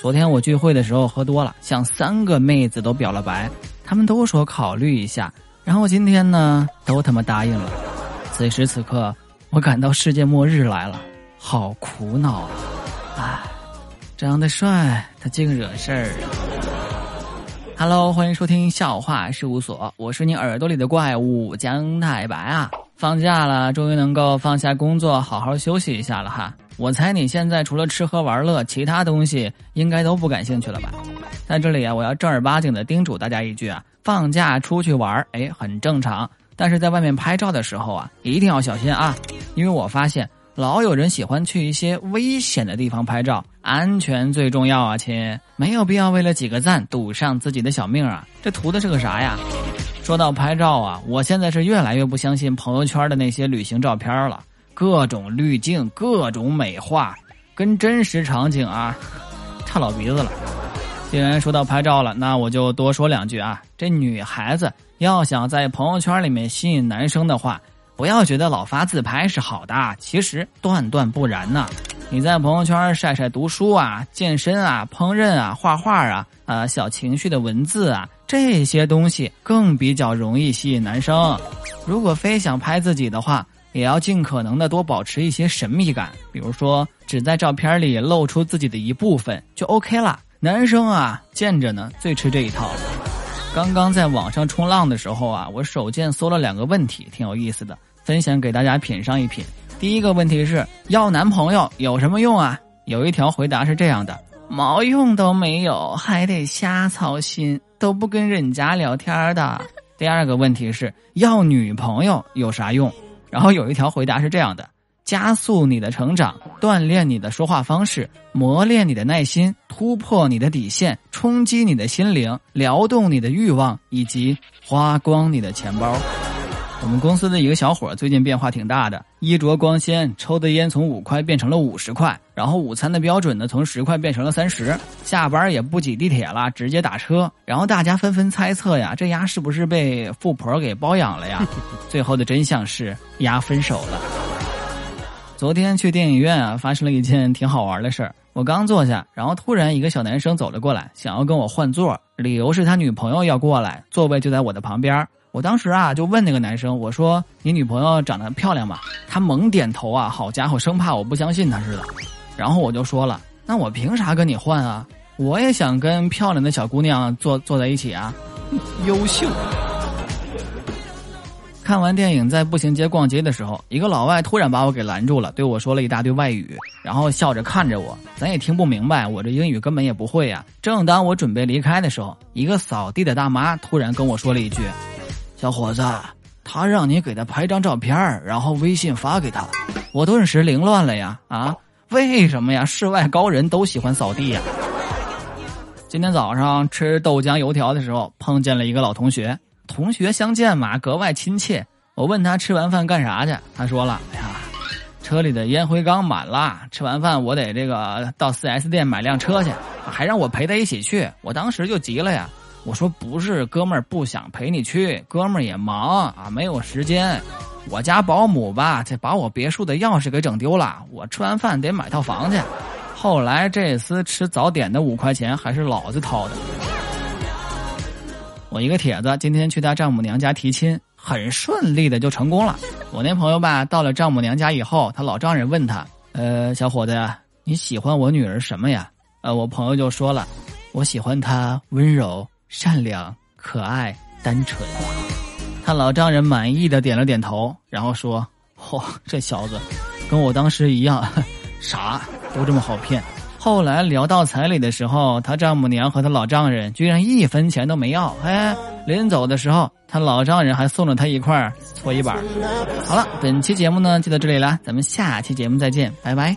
昨天我聚会的时候喝多了，向三个妹子都表了白，她们都说考虑一下，然后今天呢都他妈答应了。此时此刻，我感到世界末日来了，好苦恼啊！唉，长得帅，他净惹事儿。Hello，欢迎收听笑话事务所，我是你耳朵里的怪物姜太白啊！放假了，终于能够放下工作，好好休息一下了哈。我猜你现在除了吃喝玩乐，其他东西应该都不感兴趣了吧？在这里啊，我要正儿八经的叮嘱大家一句啊：放假出去玩，哎，很正常。但是在外面拍照的时候啊，一定要小心啊！因为我发现老有人喜欢去一些危险的地方拍照，安全最重要啊，亲，没有必要为了几个赞赌上自己的小命啊！这图的是个啥呀？说到拍照啊，我现在是越来越不相信朋友圈的那些旅行照片了。各种滤镜，各种美化，跟真实场景啊差老鼻子了。既然说到拍照了，那我就多说两句啊。这女孩子要想在朋友圈里面吸引男生的话，不要觉得老发自拍是好的，其实断断不然呢。你在朋友圈晒晒读书啊、健身啊、烹饪啊、画画啊、啊小情绪的文字啊，这些东西更比较容易吸引男生。如果非想拍自己的话，也要尽可能的多保持一些神秘感，比如说只在照片里露出自己的一部分就 OK 了。男生啊，见着呢最吃这一套。刚刚在网上冲浪的时候啊，我手贱搜了两个问题，挺有意思的，分享给大家品上一品。第一个问题是要男朋友有什么用啊？有一条回答是这样的：毛用都没有，还得瞎操心，都不跟人家聊天的。第二个问题是要女朋友有啥用？然后有一条回答是这样的：加速你的成长，锻炼你的说话方式，磨练你的耐心，突破你的底线，冲击你的心灵，撩动你的欲望，以及花光你的钱包。我们公司的一个小伙最近变化挺大的，衣着光鲜，抽的烟从五块变成了五十块，然后午餐的标准呢从十块变成了三十，下班也不挤地铁了，直接打车。然后大家纷纷猜测呀，这丫是不是被富婆给包养了呀？最后的真相是丫分手了。昨天去电影院啊，发生了一件挺好玩的事儿。我刚坐下，然后突然一个小男生走了过来，想要跟我换座，理由是他女朋友要过来，座位就在我的旁边。我当时啊就问那个男生，我说：“你女朋友长得漂亮吗？”他猛点头啊，好家伙，生怕我不相信他似的。然后我就说了：“那我凭啥跟你换啊？我也想跟漂亮的小姑娘坐坐在一起啊，优秀。”看完电影在步行街逛街的时候，一个老外突然把我给拦住了，对我说了一大堆外语，然后笑着看着我，咱也听不明白，我这英语根本也不会呀。正当我准备离开的时候，一个扫地的大妈突然跟我说了一句。小伙子，他让你给他拍张照片然后微信发给他。我顿时凌乱了呀！啊，为什么呀？世外高人都喜欢扫地呀。今天早上吃豆浆油条的时候，碰见了一个老同学。同学相见嘛，格外亲切。我问他吃完饭干啥去，他说了：“哎呀，车里的烟灰缸满了，吃完饭我得这个到 4S 店买辆车去，还让我陪他一起去。”我当时就急了呀。我说不是，哥们儿不想陪你去，哥们儿也忙啊，没有时间。我家保姆吧，这把我别墅的钥匙给整丢了，我吃完饭得买套房去。后来这厮吃早点的五块钱还是老子掏的。我一个帖子今天去他丈母娘家提亲，很顺利的就成功了。我那朋友吧，到了丈母娘家以后，他老丈人问他：“呃，小伙子，你喜欢我女儿什么呀？”呃，我朋友就说了：“我喜欢她温柔。”善良、可爱、单纯，他老丈人满意的点了点头，然后说：“嚯，这小子跟我当时一样，傻，都这么好骗。”后来聊到彩礼的时候，他丈母娘和他老丈人居然一分钱都没要。哎，临走的时候，他老丈人还送了他一块搓衣板。好了，本期节目呢就到这里了，咱们下期节目再见，拜拜。